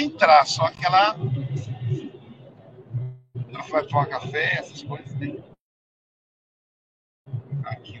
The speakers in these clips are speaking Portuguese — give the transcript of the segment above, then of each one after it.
entrar, só que ela. Ela vai tomar café, essas coisas, né? Aqui.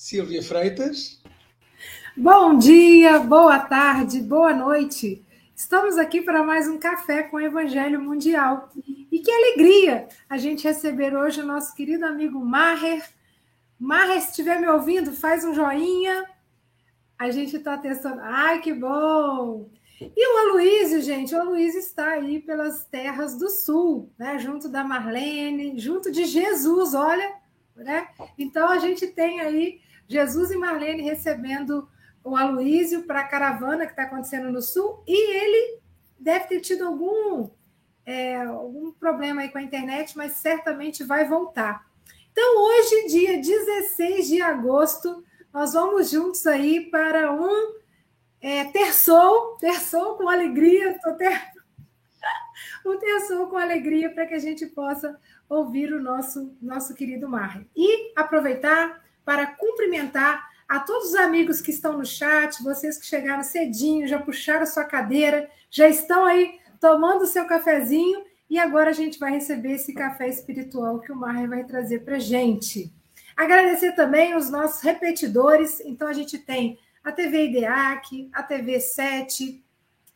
Silvia Freitas. Bom dia, boa tarde, boa noite. Estamos aqui para mais um café com o Evangelho Mundial. E que alegria a gente receber hoje o nosso querido amigo Maher. Maher, se estiver me ouvindo, faz um joinha. A gente está testando. Ai, que bom! E o Aloysio, gente, o Aloysio está aí pelas terras do sul, né? Junto da Marlene, junto de Jesus, olha, né? Então a gente tem aí Jesus e Marlene recebendo o Aloísio para a caravana que está acontecendo no sul, e ele deve ter tido algum, é, algum problema aí com a internet, mas certamente vai voltar. Então, hoje, dia 16 de agosto, nós vamos juntos aí para um é, terçou, terçou com alegria, estou ter... um terçou com alegria para que a gente possa ouvir o nosso, nosso querido Mar. E aproveitar para cumprimentar a todos os amigos que estão no chat, vocês que chegaram cedinho, já puxaram sua cadeira, já estão aí tomando seu cafezinho e agora a gente vai receber esse café espiritual que o Mar vai trazer para gente. Agradecer também os nossos repetidores. Então, a gente tem a TV IDEAC, a TV 7,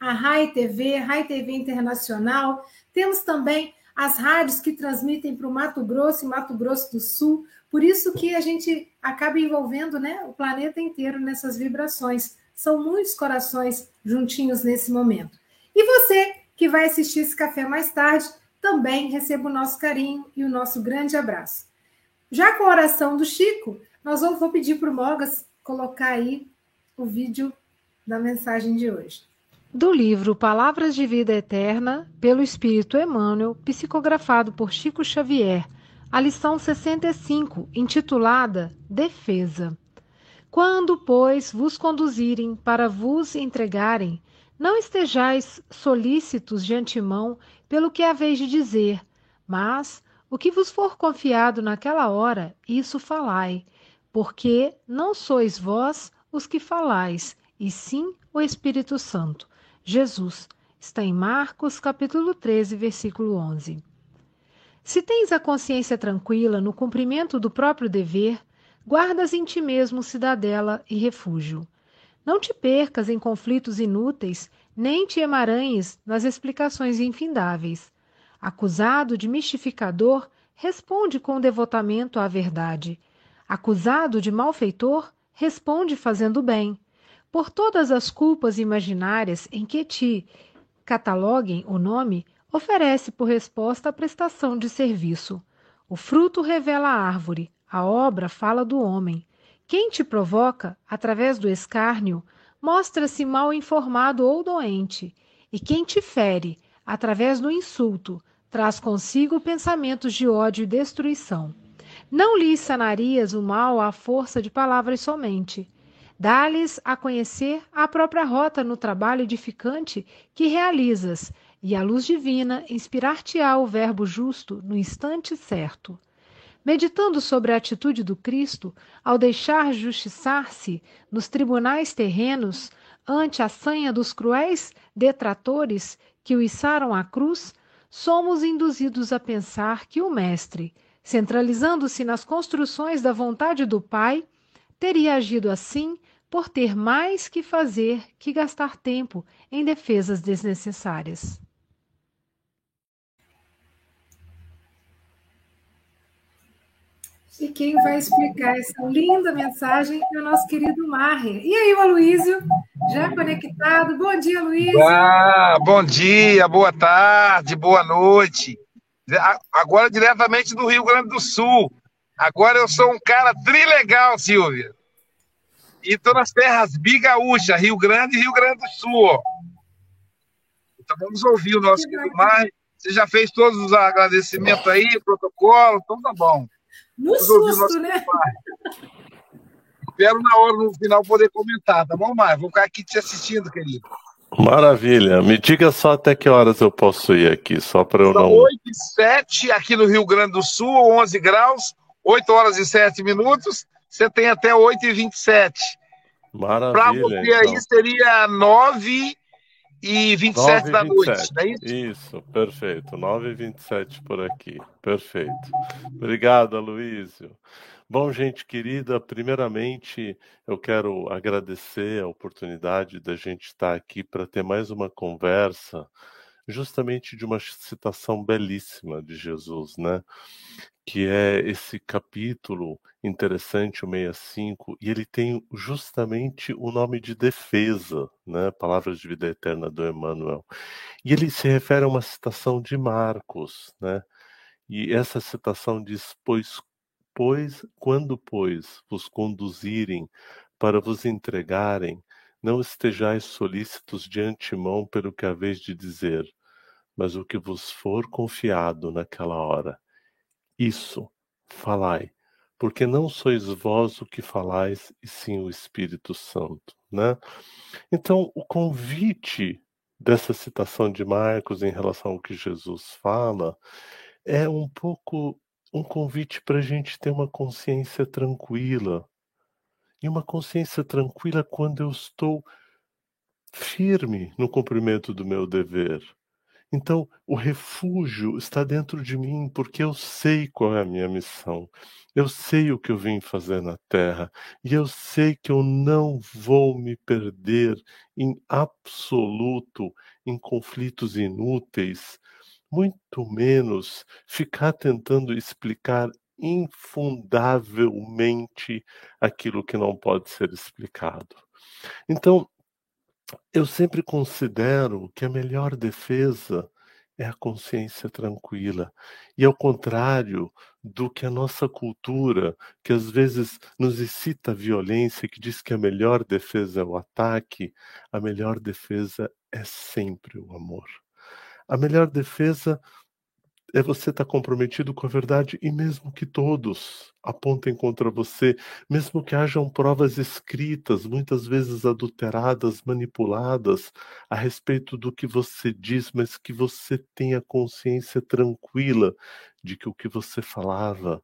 a RAI TV, RAI TV Internacional. Temos também as rádios que transmitem para o Mato Grosso e Mato Grosso do Sul. Por isso que a gente acaba envolvendo né, o planeta inteiro nessas vibrações. São muitos corações juntinhos nesse momento. E você que vai assistir esse café mais tarde, também receba o nosso carinho e o nosso grande abraço. Já com a oração do Chico, nós vamos vou pedir para o Mogas colocar aí o vídeo da mensagem de hoje. Do livro Palavras de Vida Eterna, pelo Espírito Emmanuel, psicografado por Chico Xavier, a lição 65, intitulada Defesa. Quando, pois, vos conduzirem para vos entregarem, não estejais solícitos de antemão pelo que haveis de dizer, mas o que vos for confiado naquela hora, isso falai, porque não sois vós os que falais, e sim o Espírito Santo. Jesus está em Marcos, capítulo 13, versículo 11. Se tens a consciência tranquila no cumprimento do próprio dever, guardas em ti mesmo cidadela e refúgio. Não te percas em conflitos inúteis, nem te emaranhes nas explicações infindáveis. Acusado de mistificador, responde com devotamento à verdade. Acusado de malfeitor, responde fazendo bem. Por todas as culpas imaginárias em que te cataloguem o nome, oferece por resposta a prestação de serviço. O fruto revela a árvore, a obra fala do homem. Quem te provoca, através do escárnio, mostra-se mal informado ou doente, e quem te fere, através do insulto, traz consigo pensamentos de ódio e destruição. Não lhes sanarias o mal à força de palavras somente. Dá-lhes a conhecer a própria rota no trabalho edificante que realizas, e a luz divina inspirar-te-á o verbo justo no instante certo. Meditando sobre a atitude do Cristo, ao deixar justiçar-se nos tribunais terrenos, ante a sanha dos cruéis detratores que o içaram à cruz, somos induzidos a pensar que o Mestre, centralizando-se nas construções da vontade do Pai, teria agido assim por ter mais que fazer que gastar tempo em defesas desnecessárias. E quem vai explicar essa linda mensagem é o nosso querido Marre. E aí, o Aloysio, já conectado? Bom dia, Luiz. Ah, bom dia, boa tarde, boa noite. Agora diretamente do Rio Grande do Sul. Agora eu sou um cara trilegal, Silvia. E estou nas terras bigaúcha, Rio Grande e Rio Grande do Sul. Ó. Então vamos ouvir o nosso querido Marre. Você já fez todos os agradecimentos aí, protocolo, então tá bom. No susto, né? Espero na hora, no final, poder comentar, tá bom, Mário? Vou ficar aqui te assistindo, querido. Maravilha. Me diga só até que horas eu posso ir aqui, só para eu São não. 8 e 7 aqui no Rio Grande do Sul, 11 graus, 8 horas e 7 minutos. Você tem até 8 e 27. Maravilha. Para você então. aí seria 9 e 27 da 9h27. noite, não é isso? Isso, perfeito. 9 e 27 por aqui. Perfeito. Obrigado, Aloysio. Bom, gente querida, primeiramente eu quero agradecer a oportunidade da gente estar aqui para ter mais uma conversa, justamente de uma citação belíssima de Jesus, né? Que é esse capítulo interessante, o 65, e ele tem justamente o nome de defesa, né? Palavras de vida eterna do Emmanuel. E ele se refere a uma citação de Marcos, né? E essa citação diz: Pois, pois, quando, pois, vos conduzirem para vos entregarem, não estejais solícitos de antemão pelo que haveis de dizer, mas o que vos for confiado naquela hora. Isso falai, porque não sois vós o que falais, e sim o Espírito Santo, né? Então, o convite dessa citação de Marcos em relação ao que Jesus fala é um pouco um convite para a gente ter uma consciência tranquila. E uma consciência tranquila quando eu estou firme no cumprimento do meu dever. Então, o refúgio está dentro de mim porque eu sei qual é a minha missão. Eu sei o que eu vim fazer na terra e eu sei que eu não vou me perder em absoluto em conflitos inúteis, muito menos ficar tentando explicar infundavelmente aquilo que não pode ser explicado. Então, eu sempre considero que a melhor defesa é a consciência tranquila. E ao contrário do que a nossa cultura, que às vezes nos excita a violência, que diz que a melhor defesa é o ataque, a melhor defesa é sempre o amor. A melhor defesa é você estar comprometido com a verdade e mesmo que todos apontem contra você, mesmo que hajam provas escritas, muitas vezes adulteradas, manipuladas a respeito do que você diz, mas que você tenha consciência tranquila de que o que você falava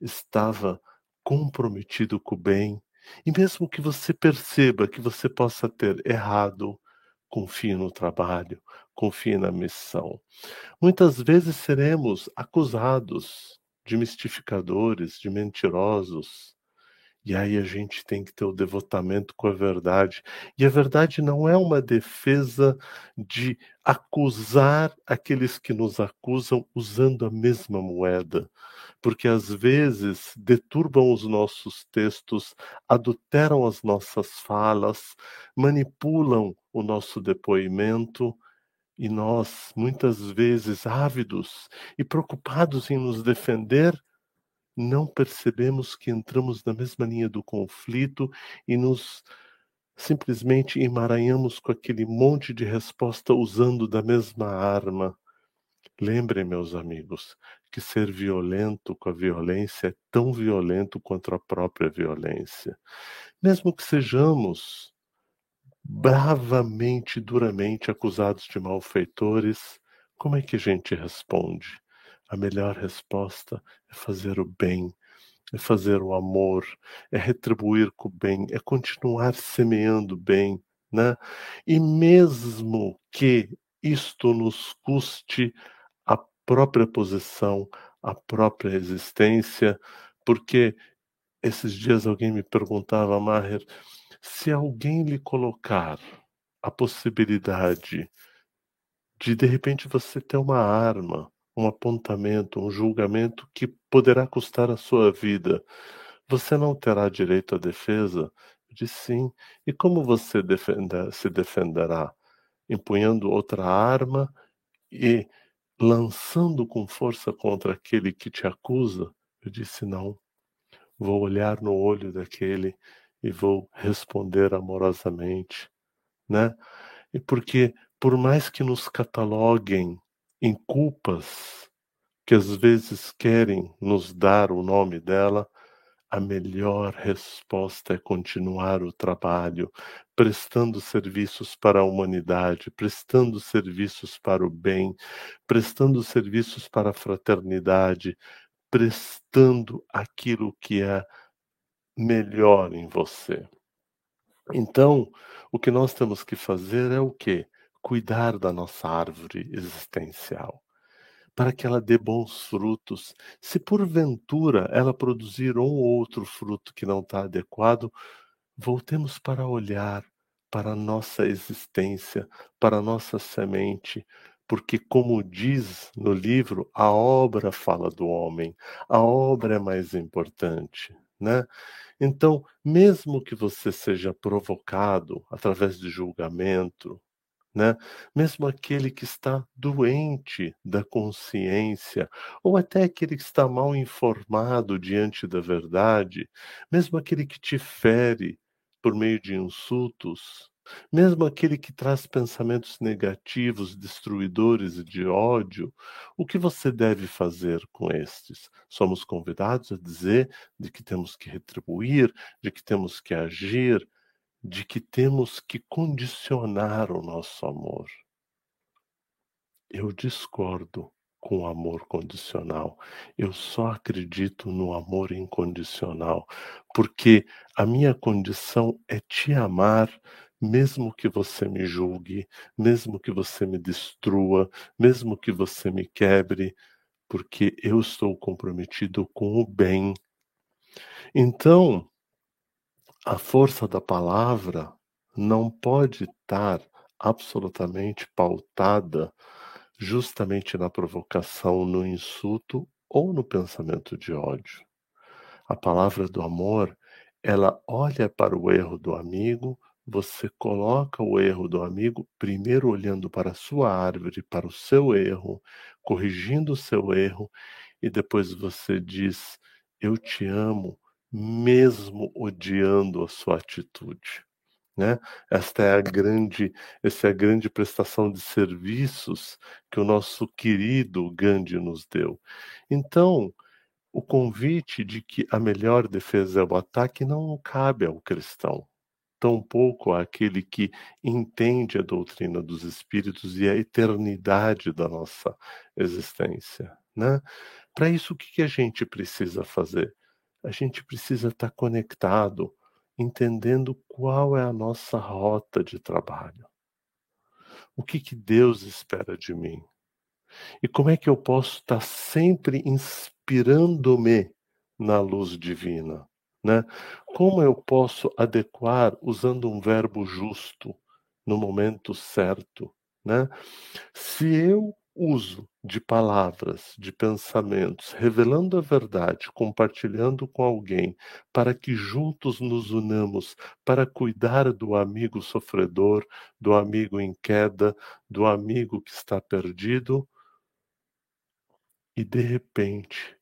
estava comprometido com o bem, e mesmo que você perceba que você possa ter errado, confie no trabalho, confie na missão. Muitas vezes seremos acusados de mistificadores, de mentirosos. E aí a gente tem que ter o devotamento com a verdade. E a verdade não é uma defesa de acusar aqueles que nos acusam usando a mesma moeda, porque às vezes deturbam os nossos textos, adulteram as nossas falas, manipulam o nosso depoimento e nós, muitas vezes ávidos e preocupados em nos defender, não percebemos que entramos na mesma linha do conflito e nos simplesmente emaranhamos com aquele monte de resposta usando da mesma arma. Lembrem, meus amigos, que ser violento com a violência é tão violento quanto a própria violência. Mesmo que sejamos bravamente, duramente acusados de malfeitores, como é que a gente responde? A melhor resposta é fazer o bem, é fazer o amor, é retribuir com o bem, é continuar semeando bem, né? E mesmo que isto nos custe própria posição, a própria existência, porque esses dias alguém me perguntava, Maher, se alguém lhe colocar a possibilidade de de repente você ter uma arma, um apontamento, um julgamento que poderá custar a sua vida, você não terá direito à defesa? Disse sim. E como você defender, se defenderá? Empunhando outra arma e lançando com força contra aquele que te acusa? Eu disse não. Vou olhar no olho daquele e vou responder amorosamente, né? E porque por mais que nos cataloguem em culpas que às vezes querem nos dar o nome dela, a melhor resposta é continuar o trabalho, prestando serviços para a humanidade, prestando serviços para o bem, prestando serviços para a fraternidade, prestando aquilo que é melhor em você. Então, o que nós temos que fazer é o quê? Cuidar da nossa árvore existencial, para que ela dê bons frutos. Se porventura ela produzir um ou outro fruto que não está adequado, voltemos para olhar para a nossa existência, para a nossa semente, porque, como diz no livro, a obra fala do homem, a obra é mais importante né? Então, mesmo que você seja provocado através de julgamento, né? Mesmo aquele que está doente da consciência, ou até aquele que está mal informado diante da verdade, mesmo aquele que te fere por meio de insultos, mesmo aquele que traz pensamentos negativos, destruidores e de ódio, o que você deve fazer com estes? Somos convidados a dizer de que temos que retribuir, de que temos que agir, de que temos que condicionar o nosso amor. Eu discordo com amor condicional. Eu só acredito no amor incondicional, porque a minha condição é te amar mesmo que você me julgue, mesmo que você me destrua, mesmo que você me quebre, porque eu estou comprometido com o bem. Então, a força da palavra não pode estar absolutamente pautada justamente na provocação, no insulto ou no pensamento de ódio. A palavra do amor, ela olha para o erro do amigo, você coloca o erro do amigo primeiro olhando para a sua árvore, para o seu erro, corrigindo o seu erro, e depois você diz: Eu te amo, mesmo odiando a sua atitude. Né? Esta é a grande, essa é a grande prestação de serviços que o nosso querido Gandhi nos deu. Então, o convite de que a melhor defesa é o ataque não cabe ao cristão tampouco àquele que entende a doutrina dos espíritos e a eternidade da nossa existência. Né? Para isso, o que a gente precisa fazer? A gente precisa estar conectado, entendendo qual é a nossa rota de trabalho. O que, que Deus espera de mim? E como é que eu posso estar sempre inspirando-me na luz divina? Né? Como eu posso adequar usando um verbo justo no momento certo? Né? Se eu uso de palavras, de pensamentos, revelando a verdade, compartilhando com alguém, para que juntos nos unamos para cuidar do amigo sofredor, do amigo em queda, do amigo que está perdido, e de repente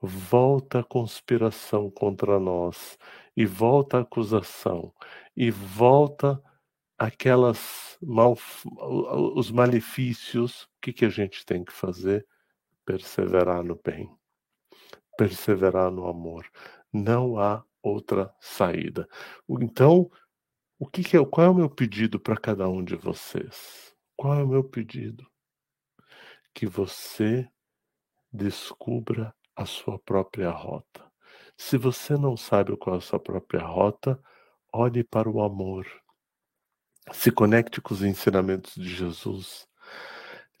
volta a conspiração contra nós, e volta a acusação, e volta aquelas mal, os malefícios, o que, que a gente tem que fazer? Perseverar no bem, perseverar no amor. Não há outra saída. Então, o que, que é, qual é o meu pedido para cada um de vocês? Qual é o meu pedido? Que você descubra a sua própria rota. Se você não sabe qual é a sua própria rota, olhe para o amor. Se conecte com os ensinamentos de Jesus.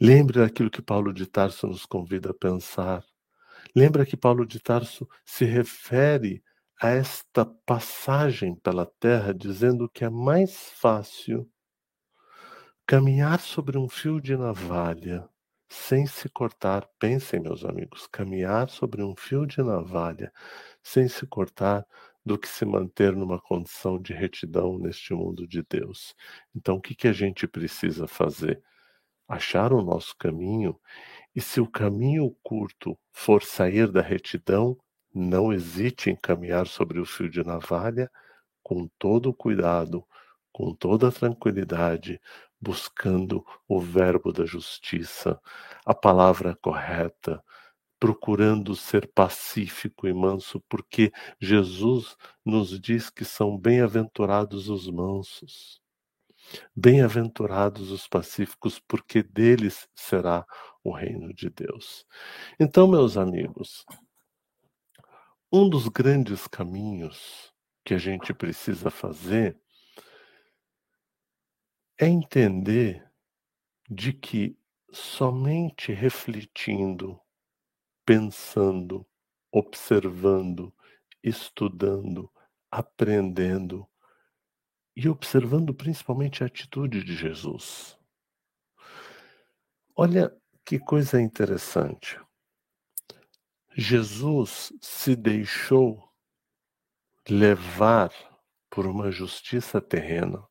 Lembre daquilo que Paulo de Tarso nos convida a pensar. Lembra que Paulo de Tarso se refere a esta passagem pela terra, dizendo que é mais fácil caminhar sobre um fio de navalha sem se cortar. Pensem, meus amigos, caminhar sobre um fio de navalha sem se cortar do que se manter numa condição de retidão neste mundo de Deus. Então, o que, que a gente precisa fazer? Achar o nosso caminho, e se o caminho curto for sair da retidão, não hesite em caminhar sobre o fio de navalha com todo o cuidado, com toda a tranquilidade, buscando o verbo da justiça, a palavra correta, procurando ser pacífico e manso, porque Jesus nos diz que são bem-aventurados os mansos. Bem-aventurados os pacíficos, porque deles será o reino de Deus. Então, meus amigos, um dos grandes caminhos que a gente precisa fazer é entender de que somente refletindo, pensando, observando, estudando, aprendendo e observando principalmente a atitude de Jesus. Olha que coisa interessante. Jesus se deixou levar por uma justiça terrena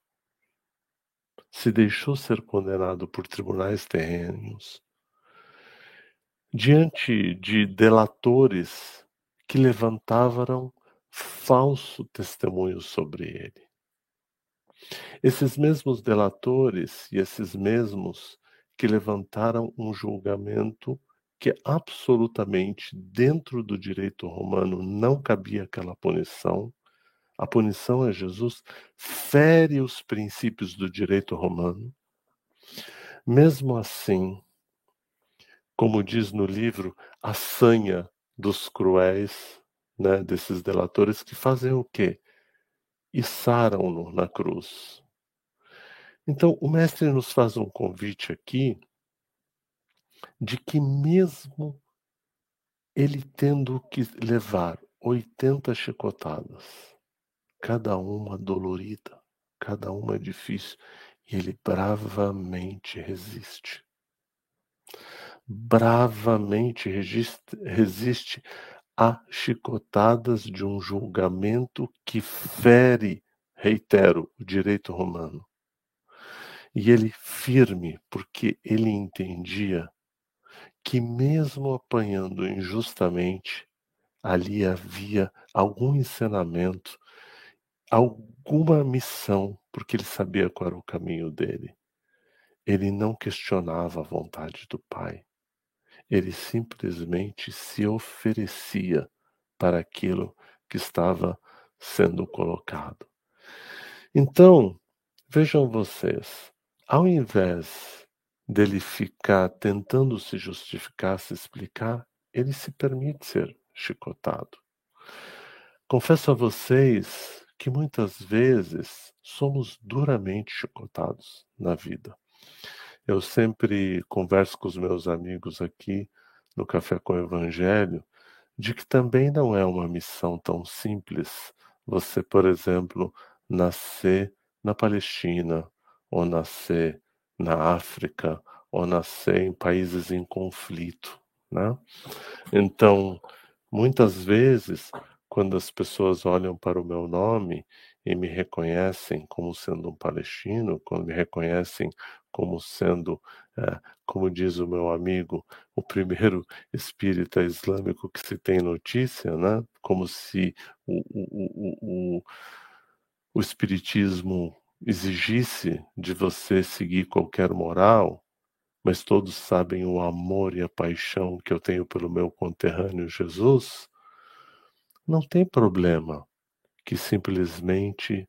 se deixou ser condenado por tribunais terrenos, diante de delatores que levantavam falso testemunho sobre ele. Esses mesmos delatores e esses mesmos que levantaram um julgamento que absolutamente dentro do direito romano não cabia aquela punição, a punição a Jesus fere os princípios do direito romano. Mesmo assim, como diz no livro, a sanha dos cruéis, né, desses delatores que fazem o quê? Içaram-no na cruz. Então, o mestre nos faz um convite aqui de que mesmo ele tendo que levar 80 chicotadas, cada uma dolorida, cada uma difícil, e ele bravamente resiste. Bravamente resiste, a chicotadas de um julgamento que fere, reitero, o direito romano. E ele firme, porque ele entendia que, mesmo apanhando injustamente, ali havia algum ensinamento, alguma missão, porque ele sabia qual era o caminho dele. Ele não questionava a vontade do Pai. Ele simplesmente se oferecia para aquilo que estava sendo colocado. Então, vejam vocês, ao invés dele ficar tentando se justificar, se explicar, ele se permite ser chicotado. Confesso a vocês que muitas vezes somos duramente chicotados na vida. Eu sempre converso com os meus amigos aqui no Café com o Evangelho de que também não é uma missão tão simples você, por exemplo, nascer na Palestina, ou nascer na África, ou nascer em países em conflito. Né? Então, muitas vezes, quando as pessoas olham para o meu nome e me reconhecem como sendo um palestino, quando me reconhecem como sendo, é, como diz o meu amigo, o primeiro espírita islâmico que se tem notícia, né? como se o, o, o, o espiritismo exigisse de você seguir qualquer moral, mas todos sabem o amor e a paixão que eu tenho pelo meu conterrâneo Jesus, não tem problema que simplesmente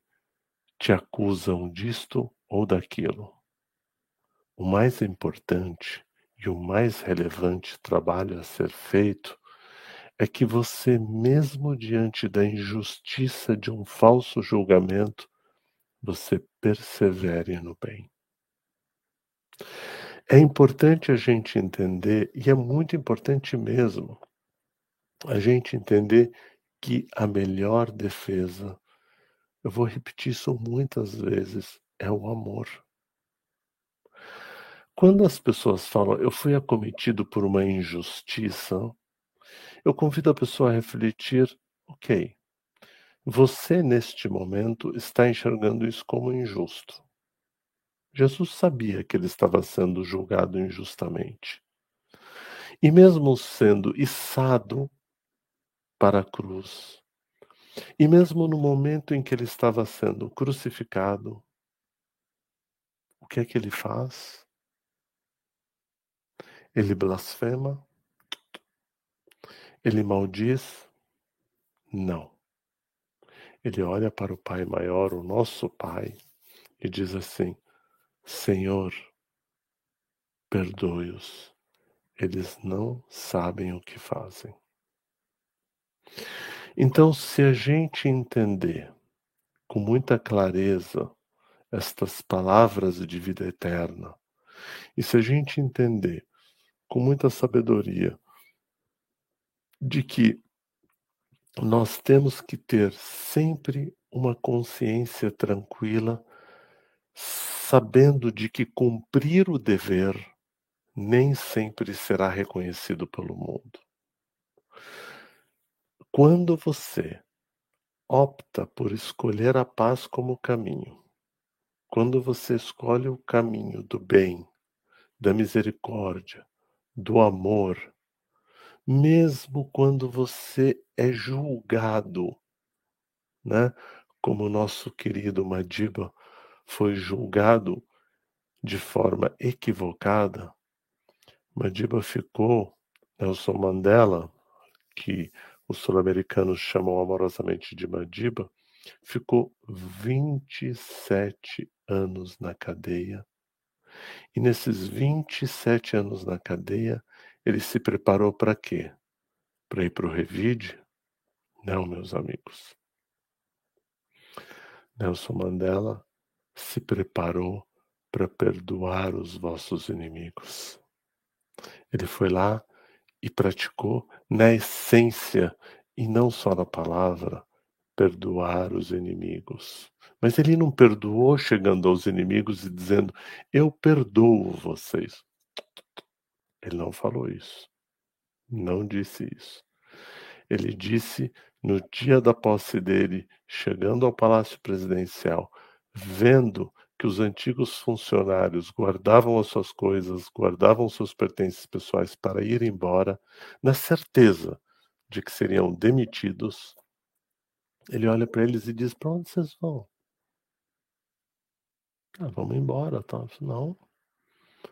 te acusam disto ou daquilo. O mais importante e o mais relevante trabalho a ser feito é que você, mesmo diante da injustiça de um falso julgamento, você persevere no bem. É importante a gente entender, e é muito importante mesmo, a gente entender que a melhor defesa, eu vou repetir isso muitas vezes, é o amor. Quando as pessoas falam, eu fui acometido por uma injustiça, eu convido a pessoa a refletir, ok, você neste momento está enxergando isso como injusto. Jesus sabia que ele estava sendo julgado injustamente. E mesmo sendo içado para a cruz, e mesmo no momento em que ele estava sendo crucificado, o que é que ele faz? Ele blasfema? Ele maldiz? Não. Ele olha para o Pai maior, o nosso Pai, e diz assim: Senhor, perdoe-os, eles não sabem o que fazem. Então, se a gente entender com muita clareza estas palavras de vida eterna, e se a gente entender com muita sabedoria de que nós temos que ter sempre uma consciência tranquila, sabendo de que cumprir o dever nem sempre será reconhecido pelo mundo. Quando você opta por escolher a paz como caminho, quando você escolhe o caminho do bem, da misericórdia, do amor, mesmo quando você é julgado, né? Como o nosso querido Madiba foi julgado de forma equivocada, Madiba ficou, Nelson Mandela, que os sul-americanos chamam amorosamente de Madiba, ficou 27 anos na cadeia e nesses 27 anos na cadeia, ele se preparou para quê? Para ir para o revide? Não, meus amigos. Nelson Mandela se preparou para perdoar os vossos inimigos. Ele foi lá e praticou na essência e não só na palavra perdoar os inimigos. Mas ele não perdoou chegando aos inimigos e dizendo: Eu perdoo vocês. Ele não falou isso. Não disse isso. Ele disse no dia da posse dele, chegando ao palácio presidencial, vendo que os antigos funcionários guardavam as suas coisas, guardavam seus pertences pessoais para ir embora, na certeza de que seriam demitidos, ele olha para eles e diz: Para onde vocês vão? Ah, vamos embora. Tá? Não.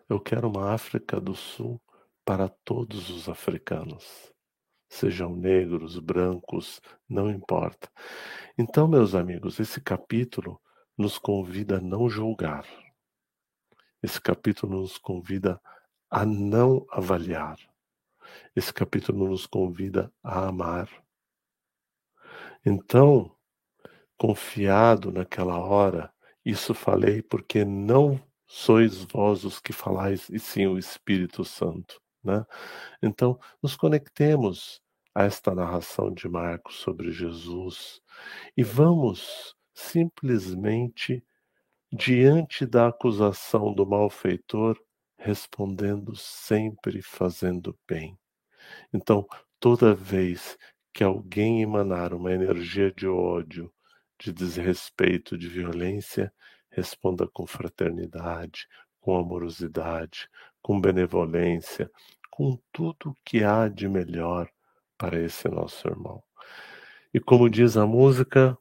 Eu quero uma África do Sul para todos os africanos. Sejam negros, brancos, não importa. Então, meus amigos, esse capítulo nos convida a não julgar. Esse capítulo nos convida a não avaliar. Esse capítulo nos convida a amar. Então, confiado naquela hora, isso falei porque não sois vós os que falais, e sim o Espírito Santo. Né? Então, nos conectemos a esta narração de Marcos sobre Jesus e vamos simplesmente diante da acusação do malfeitor, respondendo sempre fazendo bem. Então, toda vez que alguém emanar uma energia de ódio, de desrespeito, de violência, responda com fraternidade, com amorosidade, com benevolência, com tudo que há de melhor para esse nosso irmão. E como diz a música,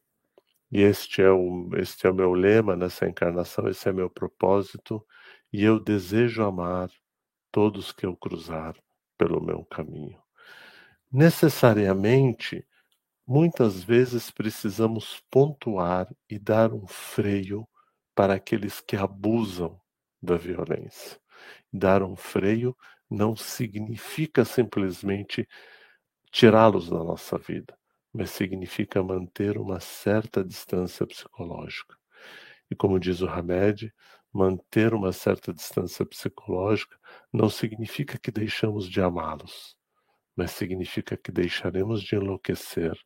e este é o, este é o meu lema nessa encarnação, esse é meu propósito, e eu desejo amar todos que eu cruzar pelo meu caminho. Necessariamente, muitas vezes precisamos pontuar e dar um freio para aqueles que abusam da violência. Dar um freio não significa simplesmente tirá-los da nossa vida mas significa manter uma certa distância psicológica. E como diz o Hamed, manter uma certa distância psicológica não significa que deixamos de amá-los, mas significa que deixaremos de enlouquecer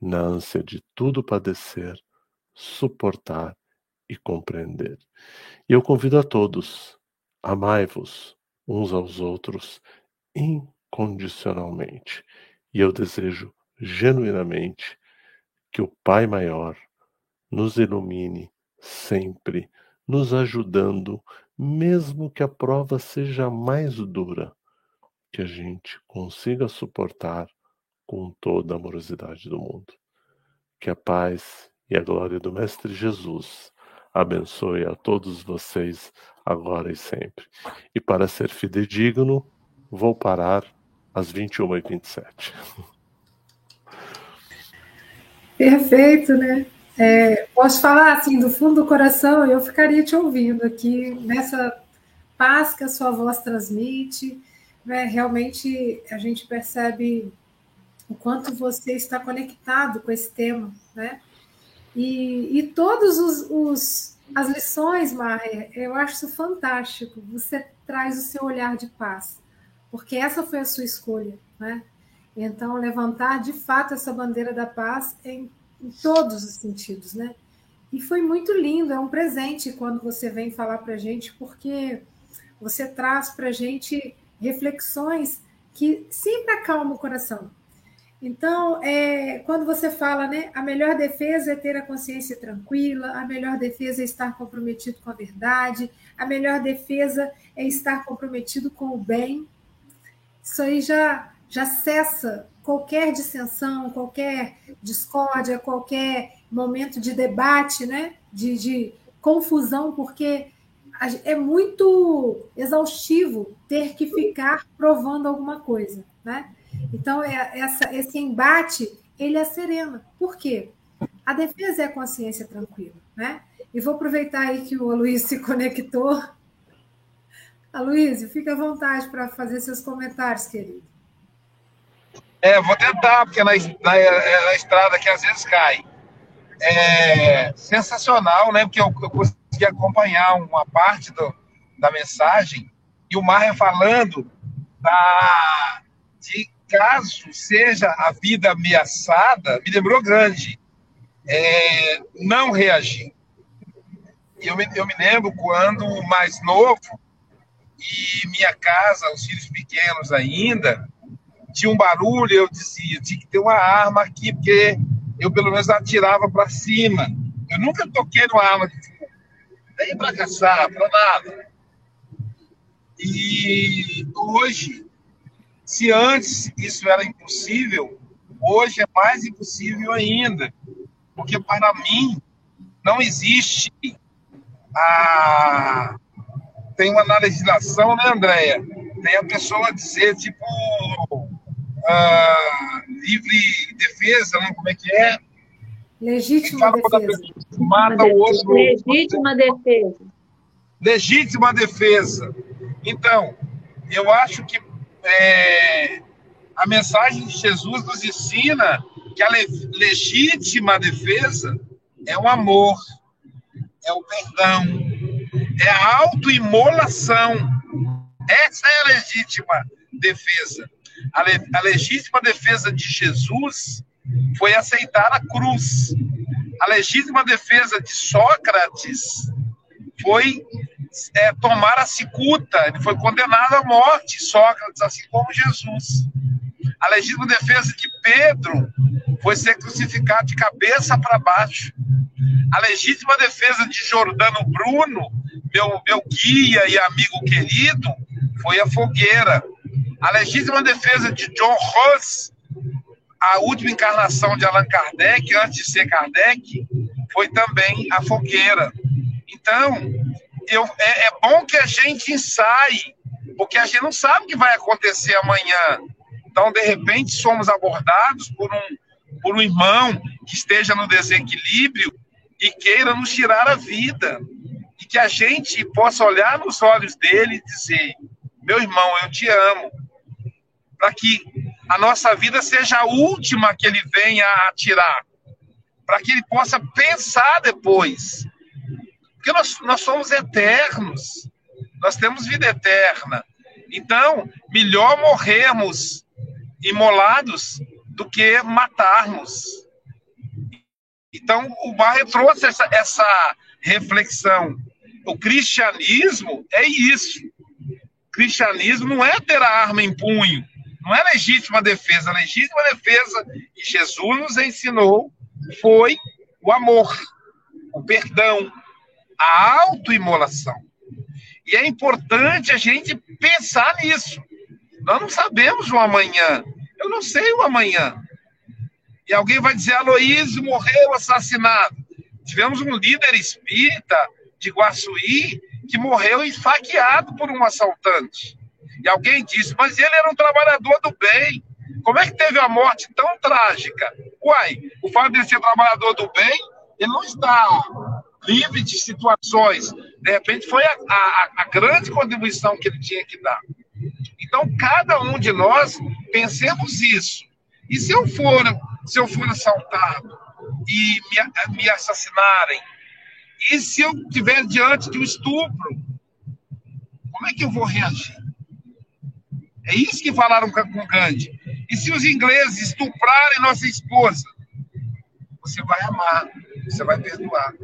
na ânsia de tudo padecer, suportar e compreender. E eu convido a todos, amai-vos uns aos outros incondicionalmente. E eu desejo genuinamente que o Pai Maior nos ilumine sempre, nos ajudando, mesmo que a prova seja mais dura, que a gente consiga suportar com toda a amorosidade do mundo. Que a paz e a glória do Mestre Jesus abençoe a todos vocês agora e sempre. E para ser fidedigno, vou parar às 21h27. Perfeito, né? É, posso falar assim do fundo do coração, eu ficaria te ouvindo aqui nessa paz que a sua voz transmite. Né? Realmente a gente percebe o quanto você está conectado com esse tema, né? E, e todos os, os as lições, Maia, eu acho isso fantástico. Você traz o seu olhar de paz, porque essa foi a sua escolha, né? Então, levantar de fato essa bandeira da paz em, em todos os sentidos, né? E foi muito lindo, é um presente quando você vem falar para a gente, porque você traz para a gente reflexões que sempre acalmam o coração. Então, é, quando você fala, né, a melhor defesa é ter a consciência tranquila, a melhor defesa é estar comprometido com a verdade, a melhor defesa é estar comprometido com o bem. Isso aí já já cessa qualquer dissensão, qualquer discórdia, qualquer momento de debate, né? de, de confusão, porque é muito exaustivo ter que ficar provando alguma coisa. Né? Então, é, essa, esse embate ele é sereno. Por quê? A defesa é a consciência tranquila. Né? E vou aproveitar aí que o Luiz se conectou Aloysio, fica à vontade para fazer seus comentários, querido. É, vou tentar, porque na, na, é, na estrada que às vezes cai. É sensacional, né? Porque eu, eu consegui acompanhar uma parte do, da mensagem e o Marra falando da, de caso seja a vida ameaçada, me lembrou grande. É, não reagir. Eu me, eu me lembro quando mais novo, e minha casa, os filhos pequenos ainda, tinha um barulho, eu dizia, tinha que ter uma arma aqui, porque eu pelo menos atirava para cima. Eu nunca toquei numa arma de fogo, nem para caçar, para nada. E hoje, se antes isso era impossível, hoje é mais impossível ainda, porque para mim não existe a tem uma legislação, né, Andréia? Tem a pessoa dizer, tipo, uh, livre defesa, né? como é que é? Legítima defesa. Mata o outro. Legítima defesa. Legítima defesa. Então, eu acho que é, a mensagem de Jesus nos ensina que a le legítima defesa é o amor, é o perdão, é a autoimolação. Essa é a legítima defesa. A, le a legítima defesa de Jesus foi aceitar a cruz. A legítima defesa de Sócrates foi é, tomar a cicuta. Ele foi condenado à morte, Sócrates, assim como Jesus. A legítima defesa de Pedro foi ser crucificado de cabeça para baixo. A legítima defesa de Jordano Bruno, meu, meu guia e amigo querido, foi a fogueira. A legítima defesa de John Ross, a última encarnação de Allan Kardec, antes de ser Kardec, foi também a fogueira. Então, eu, é, é bom que a gente ensaie, porque a gente não sabe o que vai acontecer amanhã. Então, de repente, somos abordados por um, por um irmão que esteja no desequilíbrio e queira nos tirar a vida. E que a gente possa olhar nos olhos dele e dizer: Meu irmão, eu te amo. Para que a nossa vida seja a última que ele venha a tirar. Para que ele possa pensar depois. Porque nós, nós somos eternos. Nós temos vida eterna. Então, melhor morrermos imolados do que matarmos. Então, o Barre trouxe essa, essa reflexão. O cristianismo é isso. O cristianismo não é ter a arma em punho, não é legítima defesa. A legítima defesa que Jesus nos ensinou foi o amor, o perdão, a autoimolação. E é importante a gente pensar nisso. Nós não sabemos o amanhã. Eu não sei o amanhã. E alguém vai dizer, Aloísio morreu assassinado. Tivemos um líder espírita de Guaçuí que morreu esfaqueado por um assaltante. E alguém disse, mas ele era um trabalhador do bem. Como é que teve a morte tão trágica? Uai, o fato de ser trabalhador do bem, ele não está livre de situações. De repente, foi a, a, a grande contribuição que ele tinha que dar. Então, cada um de nós pensemos isso. E se eu for, se eu for assaltado e me, me assassinarem, e se eu estiver diante de um estupro, como é que eu vou reagir? É isso que falaram com Gandhi. E se os ingleses estuprarem nossa esposa? Você vai amar, você vai perdoar.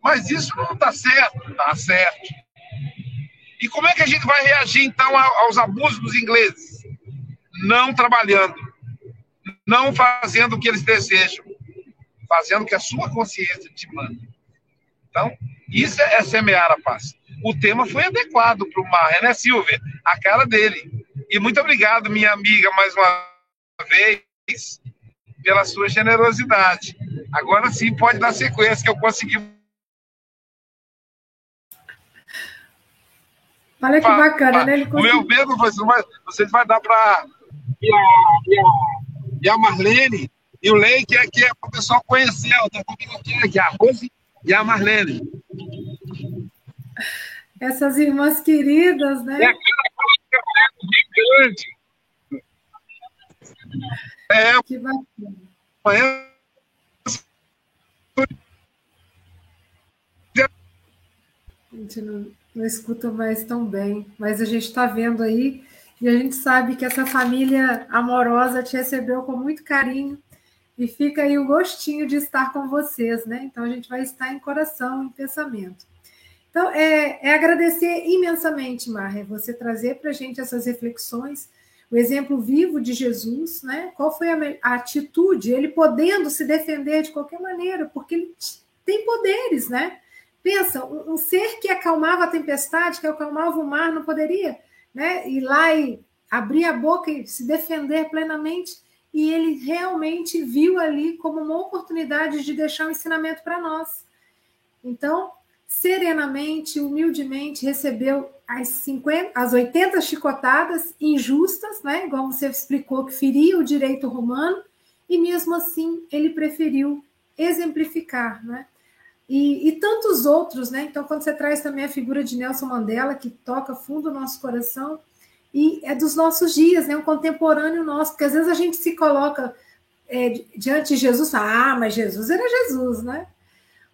Mas isso não está certo, está certo. E como é que a gente vai reagir, então, aos abusos dos ingleses? Não trabalhando, não fazendo o que eles desejam, fazendo o que a sua consciência te manda. Então, isso é semear a paz. O tema foi adequado para o Marra, né, Silvia? A cara dele. E muito obrigado, minha amiga, mais uma vez, pela sua generosidade. Agora sim pode dar sequência, que eu consegui Olha que bacana, né? Ele O meu medo, você vai, você vai dar para e a, e, a, e a Marlene e o Lei, que é, que é para o pessoal conhecer. Tá comigo aqui, aqui, a Rose e a Marlene. essas irmãs queridas, né? É gigante. É. Que bacana. A gente não, não escuta mais tão bem, mas a gente está vendo aí e a gente sabe que essa família amorosa te recebeu com muito carinho e fica aí o gostinho de estar com vocês, né? Então a gente vai estar em coração, em pensamento. Então, é, é agradecer imensamente, Marra, você trazer para a gente essas reflexões, o exemplo vivo de Jesus, né? Qual foi a, a, atitude, ele podendo se defender de qualquer maneira, porque ele tem poderes, né? Pensa, um, um ser que acalmava a tempestade, que acalmava o mar, não poderia né, ir lá e abrir a boca e se defender plenamente. E ele realmente viu ali como uma oportunidade de deixar um ensinamento para nós. Então, serenamente, humildemente, recebeu as, 50, as 80 chicotadas injustas, né? igual você explicou, que feria o direito romano, e mesmo assim ele preferiu exemplificar. Né? E, e, tantos outros, né? Então, quando você traz também a figura de Nelson Mandela, que toca fundo o nosso coração, e é dos nossos dias, né? Um contemporâneo nosso, porque às vezes a gente se coloca é, diante de Jesus, ah, mas Jesus era Jesus, né?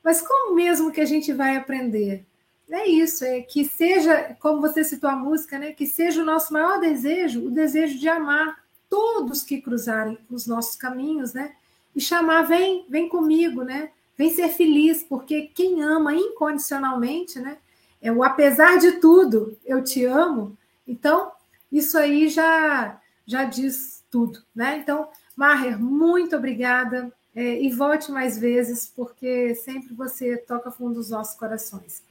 Mas como mesmo que a gente vai aprender? É isso, é que seja, como você citou a música, né? Que seja o nosso maior desejo, o desejo de amar todos que cruzarem os nossos caminhos, né? E chamar, vem, vem comigo, né? Vem ser feliz, porque quem ama incondicionalmente, né? É o apesar de tudo, eu te amo. Então, isso aí já já diz tudo, né? Então, Maher, muito obrigada é, e volte mais vezes, porque sempre você toca fundo dos nossos corações.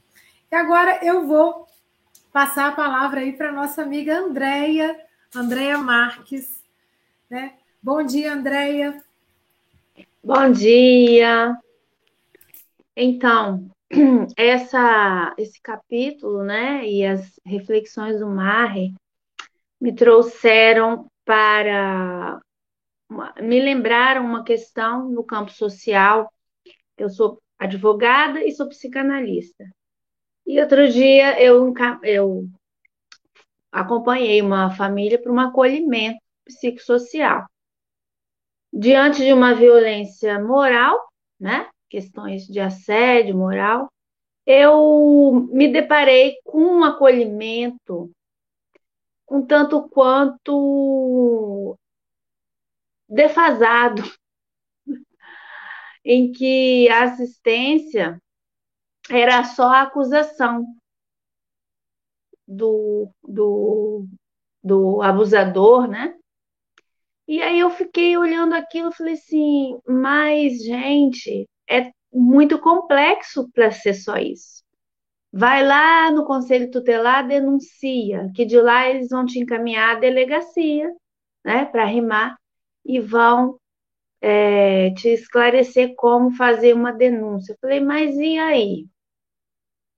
E agora eu vou passar a palavra aí para nossa amiga Andréia, Andréia Marques. Né? Bom dia, Andréia. Bom dia. Então, essa, esse capítulo, né, e as reflexões do Marre me trouxeram para me lembraram uma questão no campo social. Eu sou advogada e sou psicanalista. E outro dia eu, eu acompanhei uma família para um acolhimento psicossocial. Diante de uma violência moral, né? Questões de assédio moral, eu me deparei com um acolhimento um tanto quanto defasado, em que a assistência era só a acusação do, do, do abusador, né? E aí eu fiquei olhando aquilo e falei assim, mas, gente, é muito complexo para ser só isso. Vai lá no conselho tutelar, denuncia, que de lá eles vão te encaminhar à delegacia, né, para rimar e vão é, te esclarecer como fazer uma denúncia. Eu falei, mas e aí?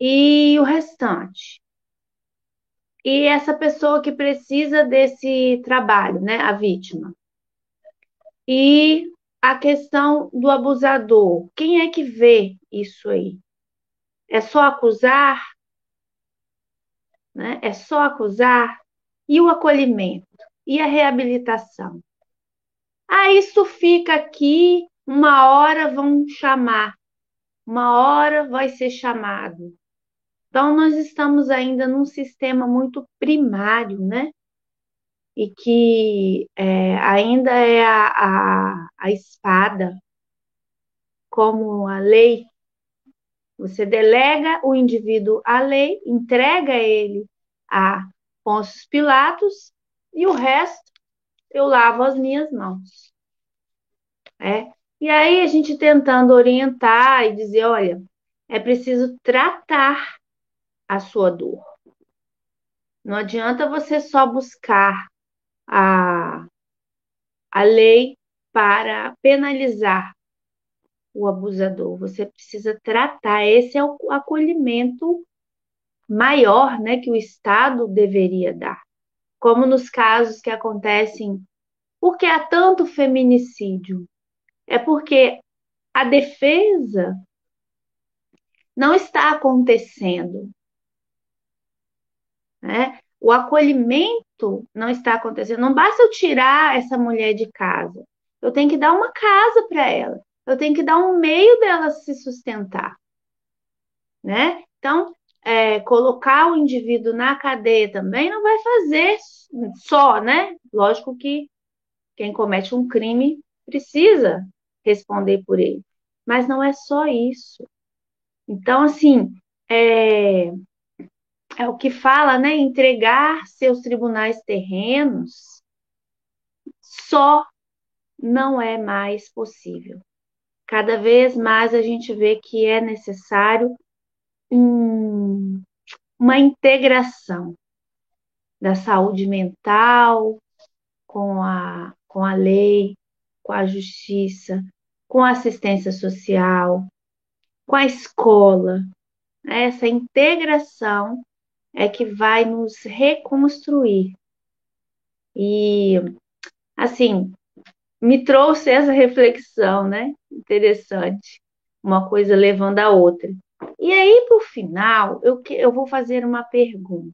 E o restante? E essa pessoa que precisa desse trabalho, né, a vítima? E a questão do abusador, quem é que vê isso aí? É só acusar? Né? É só acusar? E o acolhimento? E a reabilitação? Ah, isso fica aqui, uma hora vão chamar, uma hora vai ser chamado. Então, nós estamos ainda num sistema muito primário, né? E que é, ainda é a, a, a espada, como a lei. Você delega o indivíduo à lei, entrega ele a Pôncio Pilatos e o resto eu lavo as minhas mãos. É? E aí a gente tentando orientar e dizer, olha, é preciso tratar a sua dor. Não adianta você só buscar a, a lei para penalizar o abusador. Você precisa tratar. Esse é o acolhimento maior, né, que o Estado deveria dar como nos casos que acontecem. Por que há tanto feminicídio? É porque a defesa não está acontecendo. né? O acolhimento não está acontecendo. Não basta eu tirar essa mulher de casa. Eu tenho que dar uma casa para ela. Eu tenho que dar um meio dela se sustentar, né? Então, é, colocar o indivíduo na cadeia também não vai fazer só, né? Lógico que quem comete um crime precisa responder por ele, mas não é só isso. Então, assim, é, é o que fala, né? Entregar seus tribunais terrenos só não é mais possível. Cada vez mais a gente vê que é necessário um, uma integração da saúde mental com a, com a lei, com a justiça, com a assistência social, com a escola. Essa integração é que vai nos reconstruir. E, assim, me trouxe essa reflexão, né? Interessante. Uma coisa levando a outra. E aí, por final, eu, eu vou fazer uma pergunta.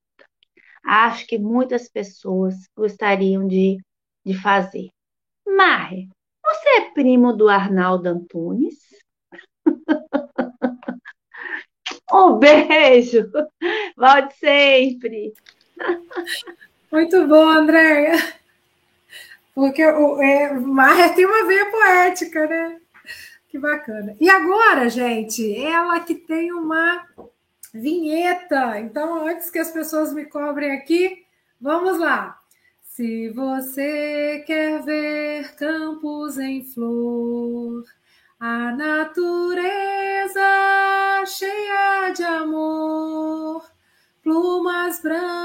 Acho que muitas pessoas gostariam de, de fazer. Marre, você é primo do Arnaldo Antunes? um beijo! Volte sempre! Muito bom, Andréia. Porque o é, Marre tem uma veia poética, né? Que bacana. E agora, gente, ela que tem uma vinheta. Então, antes que as pessoas me cobrem aqui, vamos lá. Se você quer ver campos em flor, a natureza cheia de amor, plumas brancas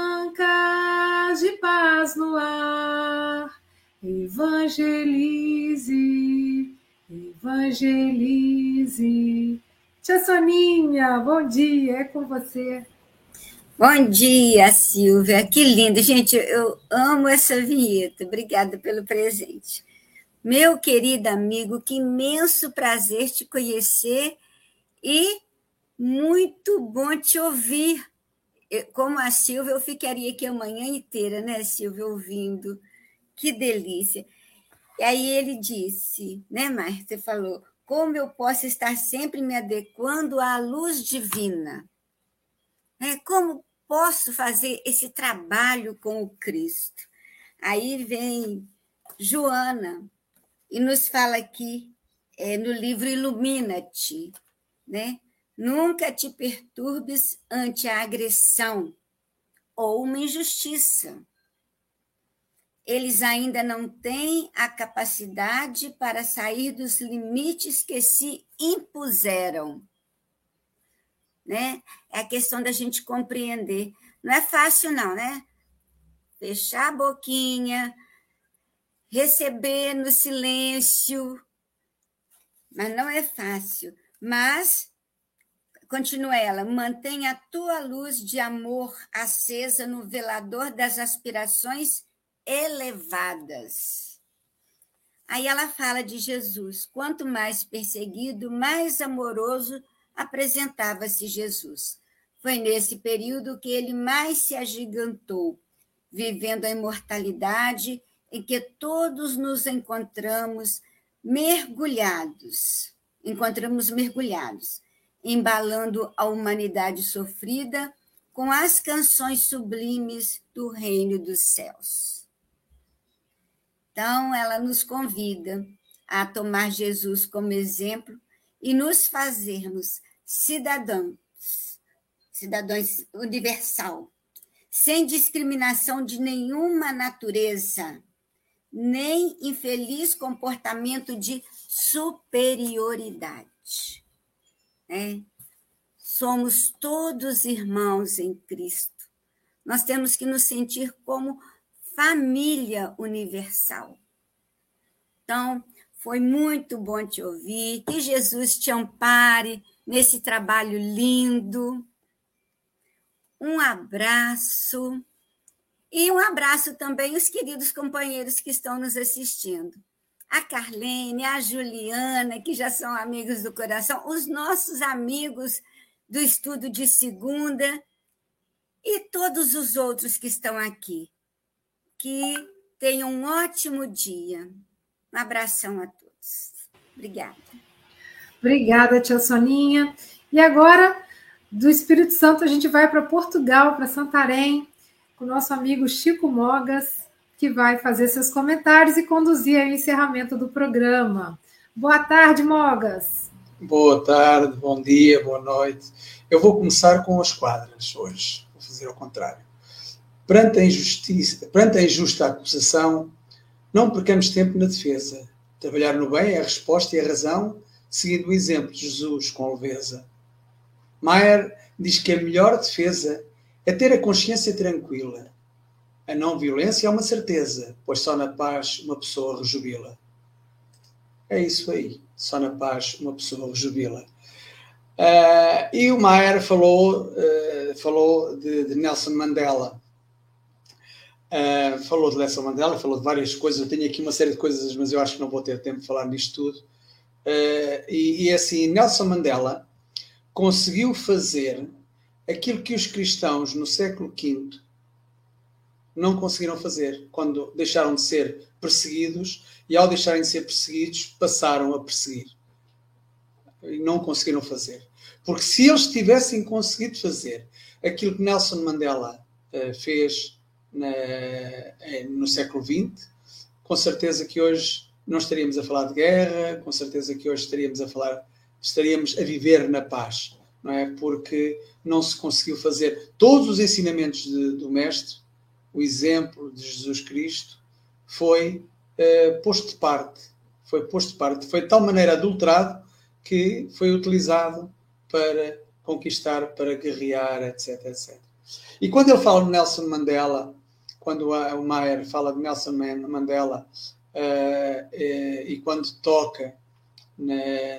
evangelize Evangelize. Tia Soninha, bom dia, é com você. Bom dia, Silvia. Que lindo. Gente, eu amo essa vinheta. Obrigada pelo presente. Meu querido amigo, que imenso prazer te conhecer e muito bom te ouvir. Como a Silvia, eu ficaria aqui a manhã inteira, né, Silvia, ouvindo. Que delícia. E aí ele disse, né, Mar? Você falou, como eu posso estar sempre me adequando à luz divina? Né? Como posso fazer esse trabalho com o Cristo? Aí vem Joana e nos fala aqui é, no livro Ilumina-te, né? Nunca te perturbes ante a agressão ou uma injustiça eles ainda não têm a capacidade para sair dos limites que se impuseram. Né? É a questão da gente compreender. Não é fácil, não, né? Fechar a boquinha, receber no silêncio, mas não é fácil. Mas, continua ela, mantenha a tua luz de amor acesa no velador das aspirações elevadas. Aí ela fala de Jesus. Quanto mais perseguido, mais amoroso apresentava-se Jesus. Foi nesse período que ele mais se agigantou, vivendo a imortalidade em que todos nos encontramos mergulhados. Encontramos mergulhados, embalando a humanidade sofrida com as canções sublimes do reino dos céus. Então, ela nos convida a tomar Jesus como exemplo e nos fazermos cidadãos, cidadãos universal, sem discriminação de nenhuma natureza, nem infeliz comportamento de superioridade. Né? Somos todos irmãos em Cristo. Nós temos que nos sentir como família universal. Então, foi muito bom te ouvir. Que Jesus te ampare nesse trabalho lindo. Um abraço. E um abraço também os queridos companheiros que estão nos assistindo. A Carlene, a Juliana, que já são amigos do coração, os nossos amigos do estudo de segunda e todos os outros que estão aqui. Que tenham um ótimo dia. Um abração a todos. Obrigada. Obrigada, tia Soninha. E agora, do Espírito Santo, a gente vai para Portugal, para Santarém, com o nosso amigo Chico Mogas, que vai fazer seus comentários e conduzir o encerramento do programa. Boa tarde, Mogas. Boa tarde, bom dia, boa noite. Eu vou começar com as quadras hoje, vou fazer ao contrário. Perante a, injustiça, perante a injusta acusação, não percamos tempo na defesa. Trabalhar no bem é a resposta e a razão, seguindo o exemplo de Jesus com leveza. Maier diz que a melhor defesa é ter a consciência tranquila. A não violência é uma certeza, pois só na paz uma pessoa rejubila. É isso aí, só na paz uma pessoa rejubila. Uh, e o Maier falou, uh, falou de, de, Nelson Mandela. Uh, falou de Nelson Mandela, falou de várias coisas. Eu tenho aqui uma série de coisas, mas eu acho que não vou ter tempo de falar nisto tudo. e, e assim, Nelson Mandela conseguiu fazer aquilo que os cristãos no século V não conseguiram fazer quando deixaram de ser perseguidos e, ao deixarem de ser perseguidos, passaram a perseguir. E não conseguiram fazer. Porque se eles tivessem conseguido fazer aquilo que Nelson Mandela uh, fez na, uh, no século XX, com certeza que hoje não estaríamos a falar de guerra, com certeza que hoje estaríamos a falar, estaríamos a viver na paz, não é? Porque não se conseguiu fazer todos os ensinamentos de, do Mestre, o exemplo de Jesus Cristo, foi uh, posto de parte. Foi posto de parte. Foi de tal maneira adulterado que foi utilizado para conquistar, para guerrear, etc, etc. E quando ele fala de Nelson Mandela, quando o Maier fala de Nelson Mandela, uh, uh, e quando toca na,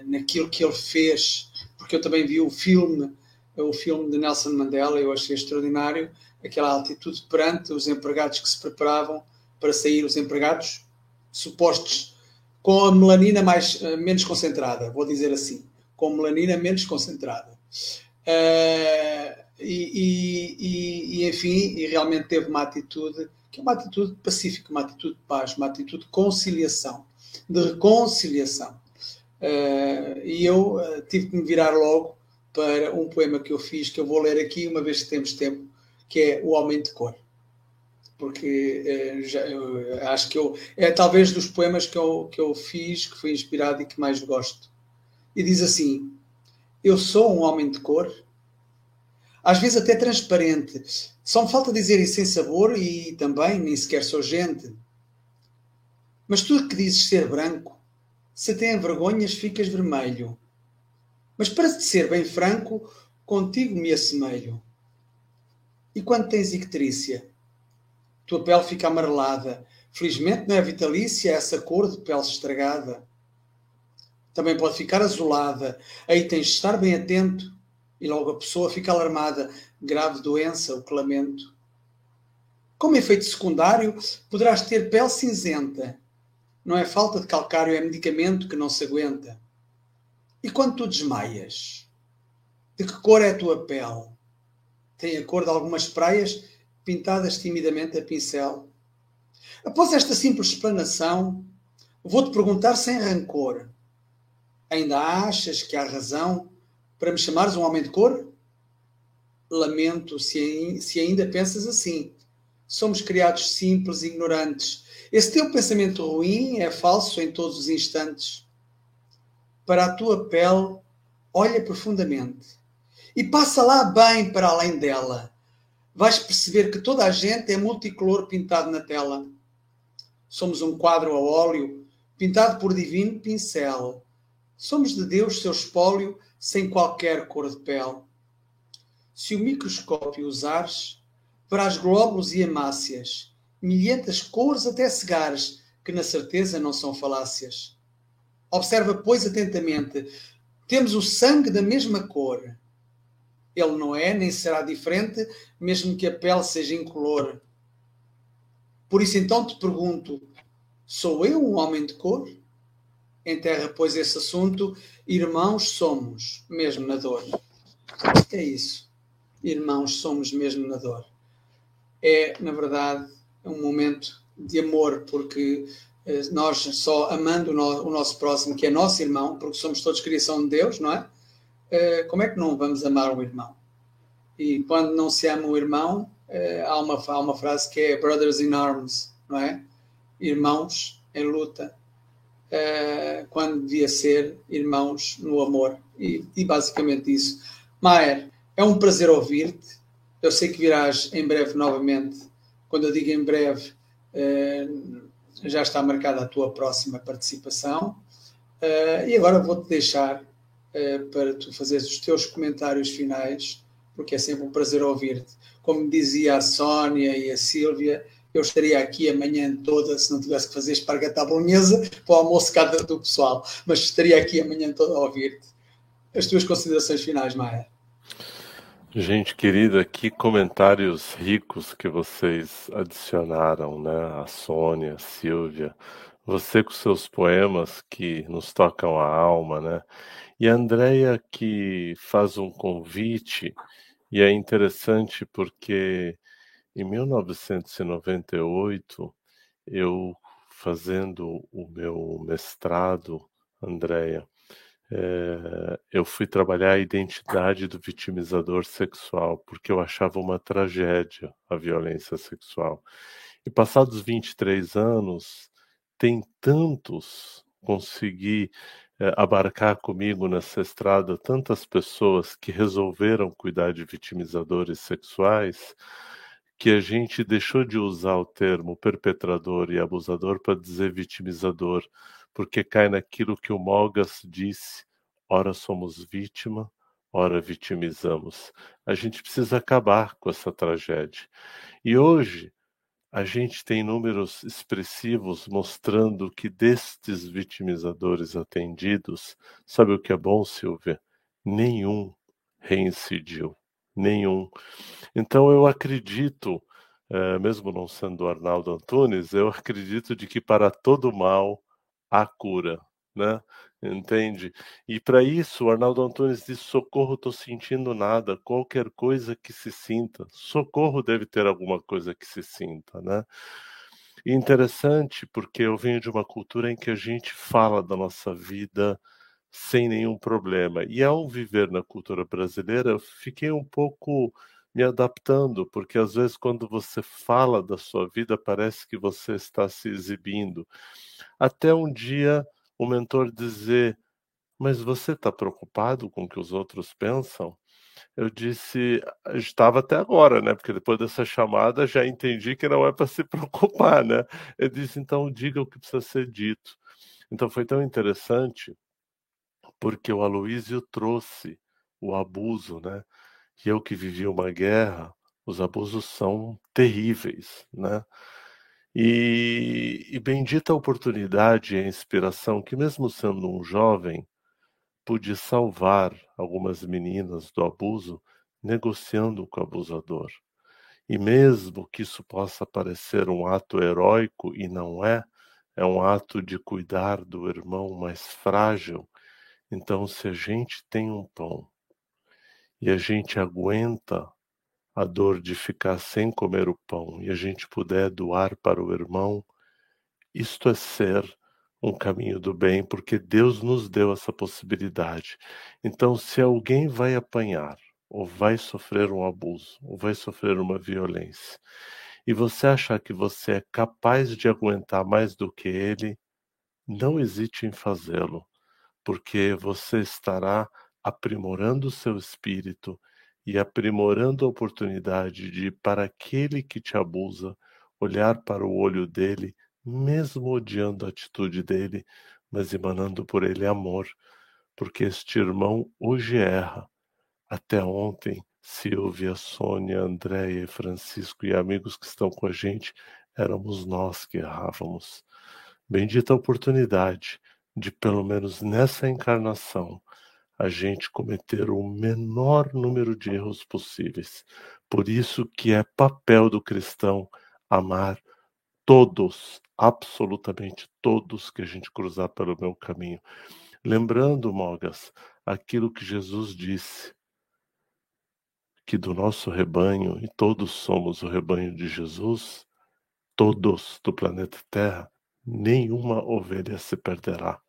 naquilo que ele fez, porque eu também vi o filme o filme de Nelson Mandela, eu achei extraordinário, aquela atitude perante os empregados que se preparavam para sair, os empregados supostos com a melanina mais, uh, menos concentrada, vou dizer assim, com melanina menos concentrada. Uh, e, e, e, enfim, e realmente teve uma atitude que é uma atitude pacífica, uma atitude de paz, uma atitude de conciliação, de reconciliação. Uh, e eu tive que me virar logo para um poema que eu fiz, que eu vou ler aqui, uma vez que temos tempo, que é O Homem de Cor. Porque eh, já, acho que eu, é talvez dos poemas que eu, que eu fiz, que fui inspirado e que mais gosto. E diz assim: Eu sou um homem de cor, às vezes até transparente. Só me falta dizer e sem sabor, e também nem sequer sou gente. Mas tu que dizes ser branco, se tem vergonhas, ficas vermelho. Mas para te ser bem franco, contigo me assemelho. E quando tens icterícia? Tua pele fica amarelada. Felizmente não é vitalícia essa cor de pele estragada. Também pode ficar azulada. Aí tens de estar bem atento. E logo a pessoa fica alarmada. Grave doença, o que lamento. Como efeito secundário, poderás ter pele cinzenta. Não é falta de calcário, é medicamento que não se aguenta. E quando tu desmaias, de que cor é a tua pele? Tem a cor de algumas praias pintadas timidamente a pincel. Após esta simples explanação, vou-te perguntar sem rancor: ainda achas que há razão para me chamares um homem de cor? Lamento se, se ainda pensas assim. Somos criados simples e ignorantes. Esse teu pensamento ruim é falso em todos os instantes para a tua pele, olha profundamente e passa lá bem para além dela. Vais perceber que toda a gente é multicolor pintado na tela. Somos um quadro a óleo pintado por divino pincel. Somos de Deus seu espólio sem qualquer cor de pele. Se o microscópio usares, verás glóbulos e hemácias, milhentas cores até cegares, que na certeza não são falácias. Observa, pois, atentamente. Temos o sangue da mesma cor. Ele não é, nem será diferente, mesmo que a pele seja incolor. Por isso, então, te pergunto: sou eu um homem de cor? Enterra, pois, esse assunto. Irmãos somos, mesmo na dor. É isso. irmãos, somos mesmo na dor. É, na verdade, um momento de amor, porque eh, nós só amando o, no, o nosso próximo, que é nosso irmão, porque somos todos criação de Deus, não é? Eh, como é que não vamos amar o irmão? E quando não se ama o irmão, eh, há, uma, há uma frase que é brothers in arms, não é? Irmãos em luta, quando devia ser irmãos no amor. E, e basicamente isso. Maier, é um prazer ouvir-te. Eu sei que virás em breve novamente. Quando eu digo em breve, já está marcada a tua próxima participação. Uh, e agora vou-te deixar uh, para tu fazeres os teus comentários finais, porque é sempre um prazer ouvir-te. Como dizia a Sónia e a Sílvia, eu estaria aqui amanhã toda se não tivesse que fazer espargata à bolonhesa para o almoço cada do pessoal, mas estaria aqui amanhã toda a ouvir-te. As tuas considerações finais, Maia. Gente querida, que comentários ricos que vocês adicionaram, né? A Sônia, a Silvia, você com seus poemas que nos tocam a alma, né? E a Andrea que faz um convite, e é interessante porque em 1998, eu fazendo o meu mestrado, Andrea, é, eu fui trabalhar a identidade do vitimizador sexual, porque eu achava uma tragédia a violência sexual. E passados 23 anos, tem tantos consegui é, abarcar comigo nessa estrada tantas pessoas que resolveram cuidar de vitimizadores sexuais que a gente deixou de usar o termo perpetrador e abusador para dizer vitimizador porque cai naquilo que o Mogas disse: ora somos vítima, ora vitimizamos. A gente precisa acabar com essa tragédia. E hoje a gente tem números expressivos mostrando que destes vitimizadores atendidos, sabe o que é bom, Silvia? Nenhum reincidiu. Nenhum. Então eu acredito, eh, mesmo não sendo Arnaldo Antunes, eu acredito de que para todo mal a cura, né? Entende? E para isso, o Arnaldo Antunes diz: socorro, estou sentindo nada, qualquer coisa que se sinta. Socorro deve ter alguma coisa que se sinta, né? E interessante porque eu venho de uma cultura em que a gente fala da nossa vida sem nenhum problema. E ao viver na cultura brasileira, eu fiquei um pouco me adaptando, porque às vezes quando você fala da sua vida, parece que você está se exibindo. Até um dia o mentor dizer: Mas você está preocupado com o que os outros pensam? Eu disse: Estava até agora, né? Porque depois dessa chamada já entendi que não é para se preocupar, né? Eu disse: Então diga o que precisa ser dito. Então foi tão interessante, porque o Aloísio trouxe o abuso, né? E eu que vivi uma guerra, os abusos são terríveis, né? E, e bendita a oportunidade e a inspiração que, mesmo sendo um jovem, pude salvar algumas meninas do abuso negociando com o abusador. E mesmo que isso possa parecer um ato heróico, e não é, é um ato de cuidar do irmão mais frágil. Então, se a gente tem um pão e a gente aguenta a dor de ficar sem comer o pão e a gente puder doar para o irmão, isto é ser um caminho do bem, porque Deus nos deu essa possibilidade. Então, se alguém vai apanhar, ou vai sofrer um abuso, ou vai sofrer uma violência, e você achar que você é capaz de aguentar mais do que ele, não hesite em fazê-lo, porque você estará aprimorando o seu espírito e aprimorando a oportunidade de, para aquele que te abusa, olhar para o olho dele, mesmo odiando a atitude dele, mas emanando por ele amor, porque este irmão hoje erra. Até ontem, Silvia, Sônia, Andréia, Francisco e amigos que estão com a gente, éramos nós que errávamos. Bendita oportunidade de, pelo menos nessa encarnação, a gente cometer o menor número de erros possíveis. Por isso que é papel do cristão amar todos, absolutamente todos que a gente cruzar pelo meu caminho. Lembrando, Mogas, aquilo que Jesus disse, que do nosso rebanho, e todos somos o rebanho de Jesus, todos do planeta Terra, nenhuma ovelha se perderá.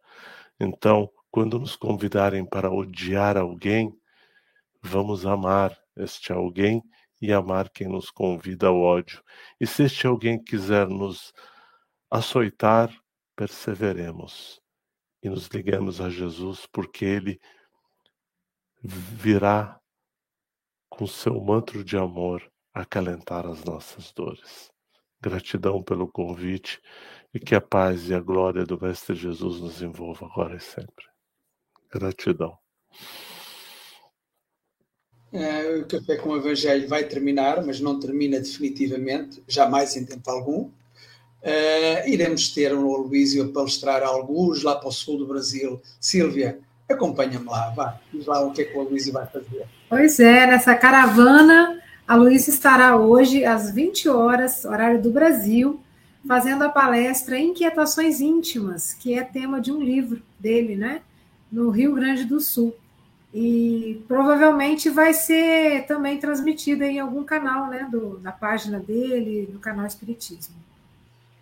Então, quando nos convidarem para odiar alguém, vamos amar este alguém e amar quem nos convida ao ódio. E se este alguém quiser nos açoitar, perseveremos e nos liguemos a Jesus, porque ele virá com seu manto de amor acalentar as nossas dores. Gratidão pelo convite e que a paz e a glória do Mestre Jesus nos envolva agora e sempre. Gratidão. É, o Café com o Evangelho vai terminar, mas não termina definitivamente, jamais em tempo algum. Uh, iremos ter um Luísio a palestrar alguns lá para o sul do Brasil. Sílvia, acompanha-me lá, vá, diz lá o que é que o Luísio vai fazer. Pois é, nessa caravana, a Luísa estará hoje às 20 horas, horário do Brasil, fazendo a palestra Inquietações Íntimas, que é tema de um livro dele, né? No Rio Grande do Sul. E provavelmente vai ser também transmitida em algum canal, né? Do, da página dele, no canal Espiritismo.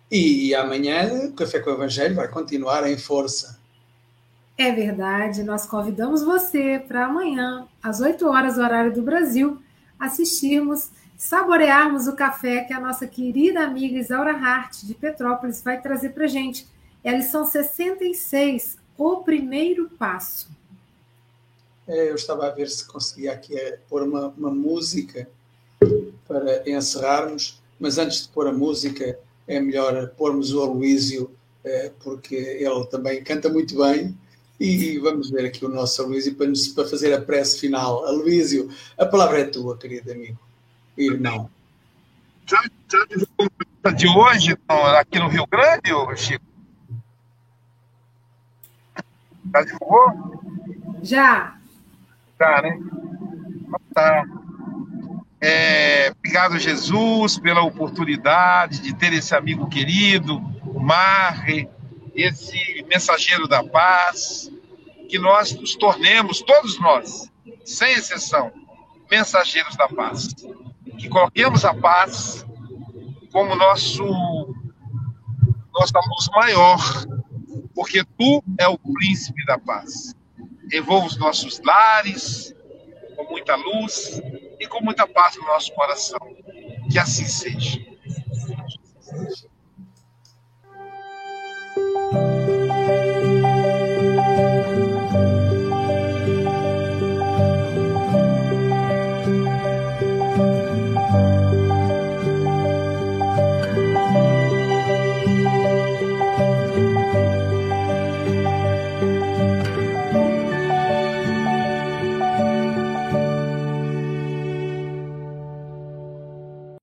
E, e amanhã o Café com o Evangelho vai continuar em força. É verdade, nós convidamos você para amanhã, às 8 horas, horário do Brasil, assistirmos saborearmos o café que a nossa querida amiga Isaura Hart, de Petrópolis, vai trazer para gente. É a lição 66, o primeiro passo. É, eu estava a ver se conseguia aqui é, pôr uma, uma música para encerrarmos, mas antes de pôr a música, é melhor pormos o Aloísio, é, porque ele também canta muito bem. E vamos ver aqui o nosso Aloísio para, para fazer a prece final. Aloísio, a palavra é tua, querido amigo irmão. Já, já divulgou de hoje aqui no Rio Grande, Chico? Já divulgou? Já. Tá, né? Tá. É, obrigado, Jesus, pela oportunidade de ter esse amigo querido, o Marre, esse mensageiro da paz, que nós nos tornemos, todos nós, sem exceção, mensageiros da paz que coloquemos a paz como nosso nossa luz maior, porque tu é o príncipe da paz. Envolva os nossos lares com muita luz e com muita paz no nosso coração. Que assim seja.